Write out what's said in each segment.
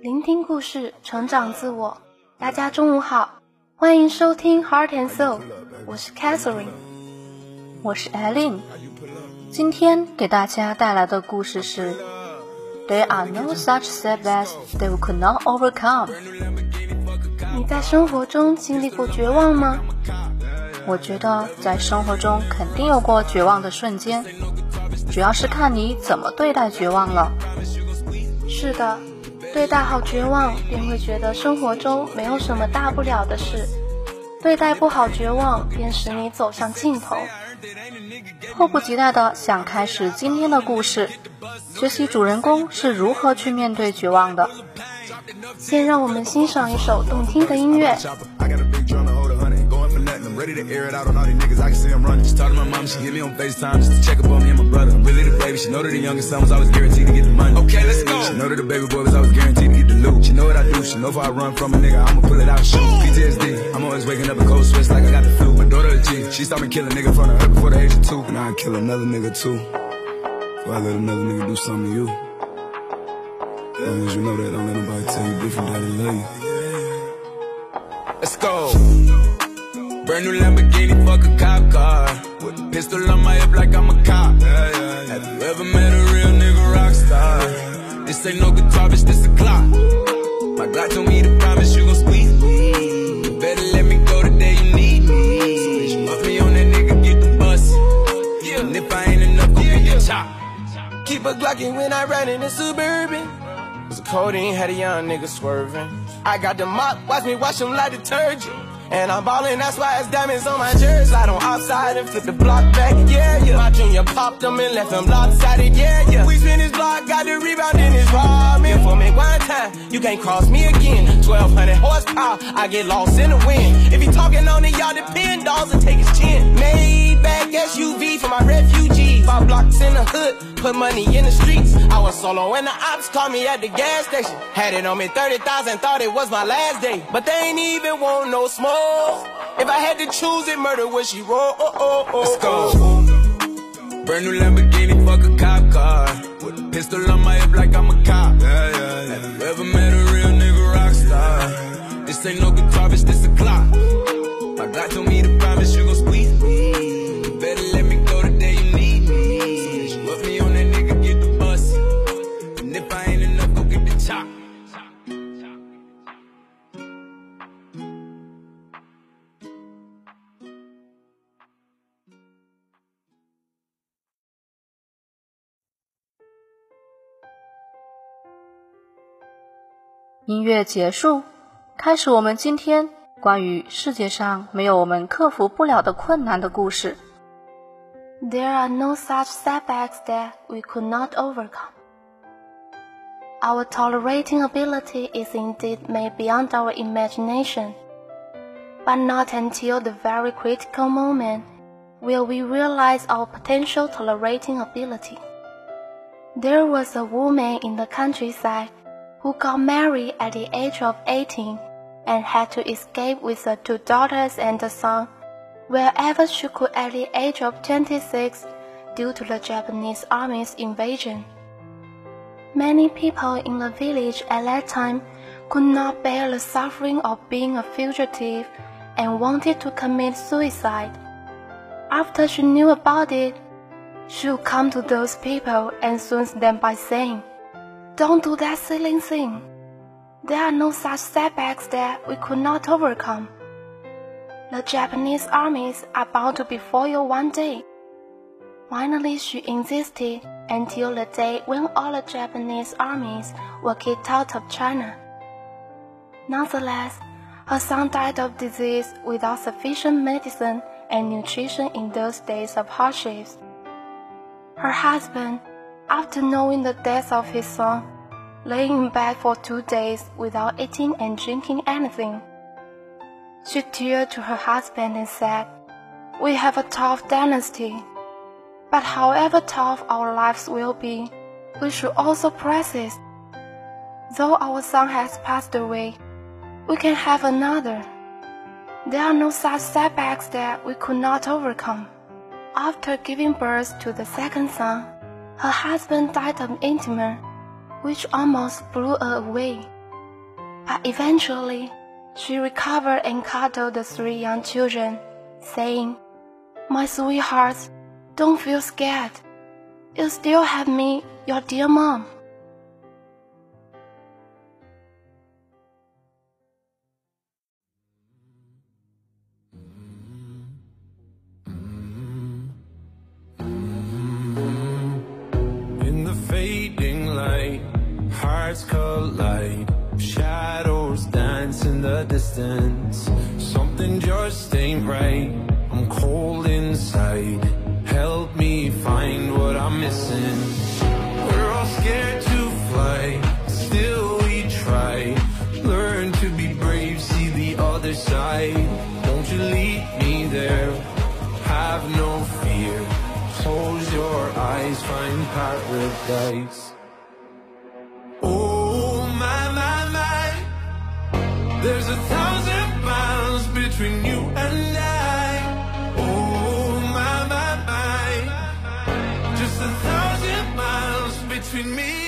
聆听故事，成长自我。大家中午好，欢迎收听 Heart and Soul，我是 Catherine，我是 Eileen。今天给大家带来的故事是 There are no such setbacks that we could not overcome。你在生活中经历过绝望吗？我觉得在生活中肯定有过绝望的瞬间，主要是看你怎么对待绝望了。是的。对待好绝望，便会觉得生活中没有什么大不了的事；对待不好绝望，便使你走向尽头。迫不及待的想开始今天的故事，学习主人公是如何去面对绝望的。先让我们欣赏一首动听的音乐。Ready to air it out on all these niggas. I can see I'm running. She talked to my mom, she hit me on FaceTime just to check up on me and my brother. I'm really the baby. She know that the youngest son was always guaranteed to get the money. Okay, let's go. She know that the baby boy was always guaranteed to get the loot. She know what I do. She know if I run from a nigga, I'ma pull it out shoot. PTSD. I'm always waking up in cold sweats like I got the flu. My daughter a G. She saw me kill a nigga in front of her before the age of two. And I kill another nigga too. Before I let another nigga do something to you. As long as you know that, don't let nobody tell you different that they love you. Let's go. Brand new Lamborghini, fuck a cop car. With a pistol on my hip like I'm a cop. Yeah, yeah. Have you ever met a real nigga rock star? This ain't no guitar, bitch, this a clock. My God told me to promise you gon' squeeze me. You better let me go the day you need me. So bitch, me on that nigga, get the bus. And if I ain't enough, go yeah, get chop. Keep a Glockin' when I ride in the Suburban. Cause the codeine had a young nigga swerving. I got the mop, watch me wash him like detergent. And I'm ballin', that's why it's diamonds on my jersey. Slide on outside and flip the block back, yeah, yeah. My junior popped them and left them lopsided, yeah, yeah. We spin his block, got the rebound in his robbing. For me one time, you can't cross me again. 1200 horsepower, I get lost in the wind. If he talking on it, y'all depend, dolls and take his chin. Made back SUV for my refugees. Five blocks in the hood, put money in the streets. I was solo when the ops called me at the gas station. Had it on me 30,000, thought it was my last day. But they ain't even want no smoke. If I had to choose it, murder would she roll? Oh, oh, oh, Let's go. Oh. Brand new Lamborghini, fuck a cop car. With a pistol on my hip like I'm a cop. Yeah, yeah, yeah. Have you ever met a real nigga rock star? This ain't no guitar, bitch, this a clock. My God told me to 音乐结束，开始我们今天关于世界上没有我们克服不了的困难的故事。There are no such setbacks that we could not overcome. Our tolerating ability is indeed made beyond our imagination, but not until the very critical moment will we realize our potential tolerating ability. There was a woman in the countryside who got married at the age of 18 and had to escape with her two daughters and a son wherever she could at the age of 26 due to the Japanese army's invasion. Many people in the village at that time could not bear the suffering of being a fugitive and wanted to commit suicide. After she knew about it, she would come to those people and soothe them by saying, don't do that silly thing. There are no such setbacks that we could not overcome. The Japanese armies are bound to befall you one day. Finally, she insisted until the day when all the Japanese armies were kicked out of China. Nonetheless, her son died of disease without sufficient medicine and nutrition in those days of hardships. Her husband, after knowing the death of his son, lay in bed for two days without eating and drinking anything. She turned to her husband and said, We have a tough dynasty, but however tough our lives will be, we should also persist. Though our son has passed away, we can have another. There are no such setbacks that we could not overcome. After giving birth to the second son, her husband died of intima, which almost blew her away. But eventually, she recovered and cuddled the three young children, saying, My sweethearts, don't feel scared. You still have me, your dear mom. Hearts collide. Shadows dance in the distance. Something just ain't right. I'm cold inside. Help me find what I'm missing. We're all scared to fly, still we try. Learn to be brave, see the other side. Don't you lead me there? Have no fear. Close your eyes, find paradise. There's a thousand miles between you and I. Oh my my my, just a thousand miles between me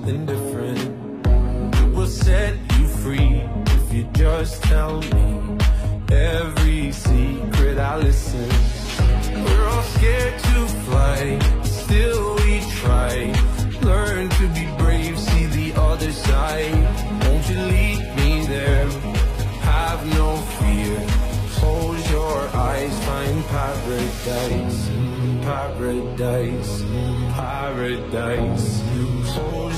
something different. It will set you free if you just tell me every secret I listen. We're all scared to fly, still we try. Learn to be brave, see the other side. Won't you lead me there? Have no fear. Close your eyes, find paradise, mm, paradise, mm, paradise.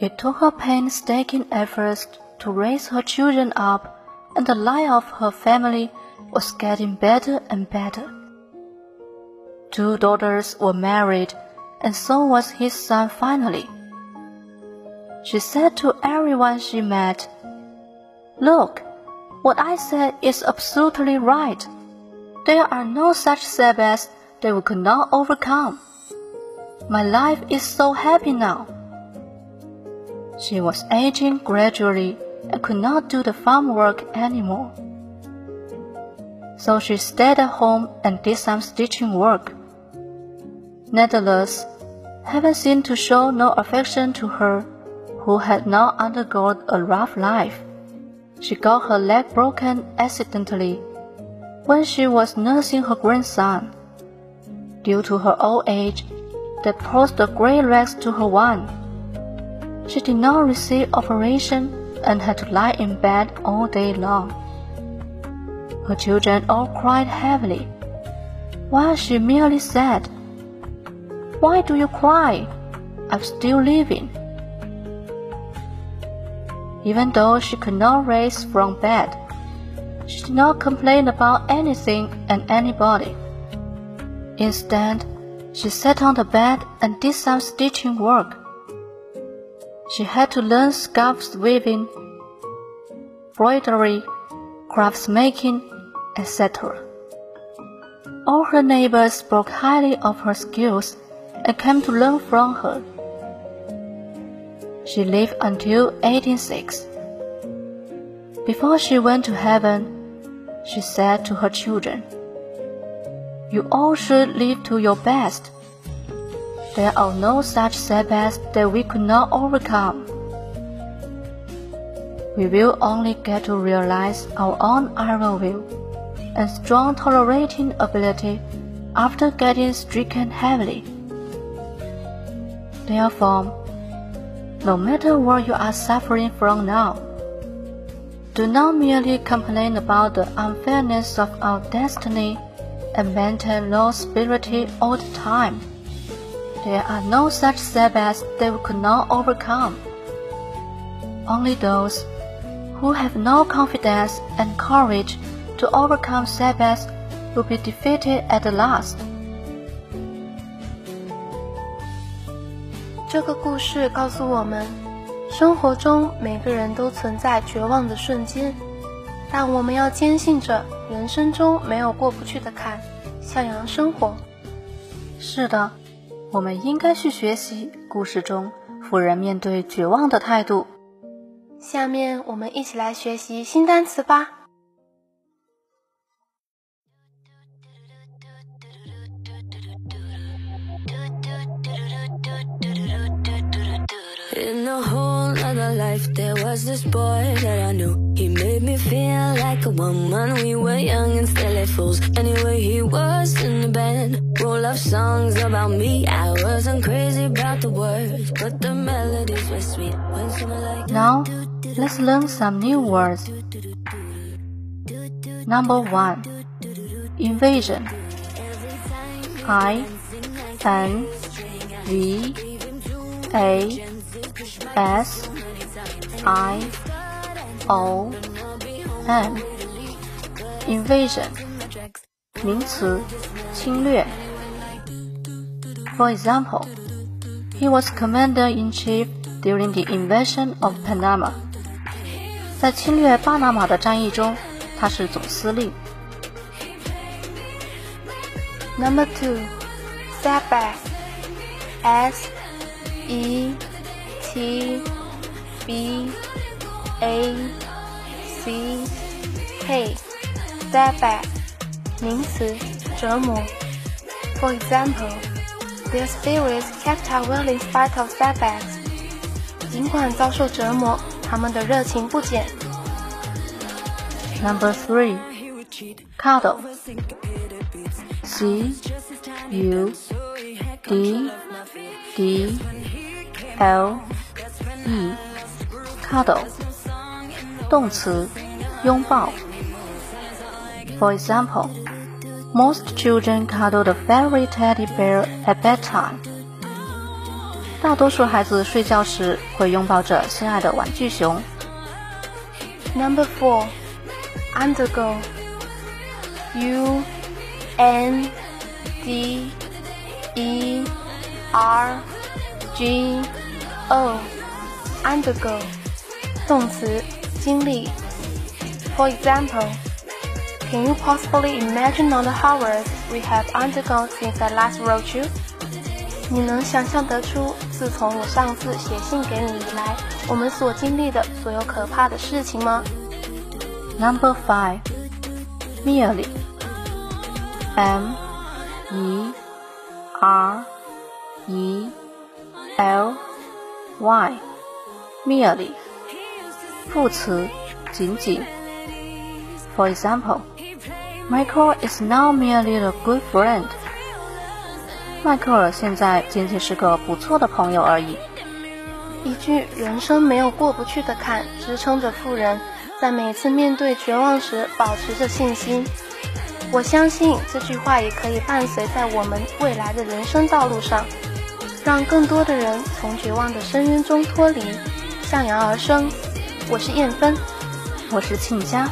It took her painstaking efforts to raise her children up, and the life of her family was getting better and better. Two daughters were married, and so was his son finally. She said to everyone she met, Look, what I said is absolutely right. There are no such setbacks that we could not overcome. My life is so happy now. She was aging gradually and could not do the farm work anymore. So she stayed at home and did some stitching work. Nevertheless, heaven seemed to show no affection to her, who had now undergone a rough life. She got her leg broken accidentally when she was nursing her grandson. Due to her old age, that posed the great legs to her one. She did not receive operation and had to lie in bed all day long. Her children all cried heavily, while she merely said, Why do you cry? I'm still living. Even though she could not rise from bed, she did not complain about anything and anybody. Instead, she sat on the bed and did some stitching work. She had to learn scarf weaving, embroidery, craftsmaking, etc. All her neighbors spoke highly of her skills and came to learn from her. She lived until 186. Before she went to heaven, she said to her children. You all should live to your best. There are no such setbacks that we could not overcome. We will only get to realize our own iron will and strong tolerating ability after getting stricken heavily. Therefore, no matter what you are suffering from now, do not merely complain about the unfairness of our destiny and maintain low spirituality all the time. There are no such setbacks that we could not overcome. Only those who have no confidence and courage to overcome setbacks will be defeated at the last. 这个故事告诉我们，生活中每个人都存在绝望的瞬间，但我们要坚信着人生中没有过不去的坎，向阳生活。是的， 我们应该去学习故事中富人面对绝望的态度。下面我们一起来学习新单词吧。In a whole life, there was this boy that I knew. He made me feel like a woman. We were young and silly fools. Anyway, he was in the band. Roll of songs about me. I wasn't crazy about the words, but the melodies were sweet. Like now, let's learn some new words. Number one, invasion. I N V A S I O N invasion 名词，侵略。For example, he was commander in chief during the invasion of Panama. 在侵略巴拿马的战役中，他是总司令。Number two, setback. S E T B A C K setback 名词折磨。For example, their spirits kept up well in spite of setbacks. 尽管遭受折磨，他们的热情不减。Number three, cuddle. C U D D L E cuddle 动词拥抱。For example, most children cuddle the fairy teddy bear at bedtime. 大多数孩子睡觉时会拥抱着心爱的玩具熊。Number four, undergo. U N D E R G O undergo 动词经历。For example, can you possibly imagine all the horrors we have undergone since I last wrote you? 你能想象得出，自从我上次写信给你以来，我们所经历的所有可怕的事情吗？Number five, merely. M E R E L Y merely 副词仅仅。For example, Michael is now merely a good friend. 迈克尔现在仅仅是个不错的朋友而已。一句“人生没有过不去的坎”支撑着富人在每次面对绝望时保持着信心。我相信这句话也可以伴随在我们未来的人生道路上，让更多的人从绝望的深渊中脱离，向阳而生。我是燕芬，我是庆佳，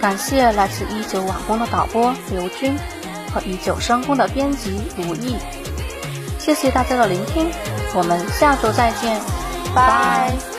感谢来自一九晚工的导播刘军和一九声工的编辑如意，谢谢大家的聆听，我们下周再见，拜。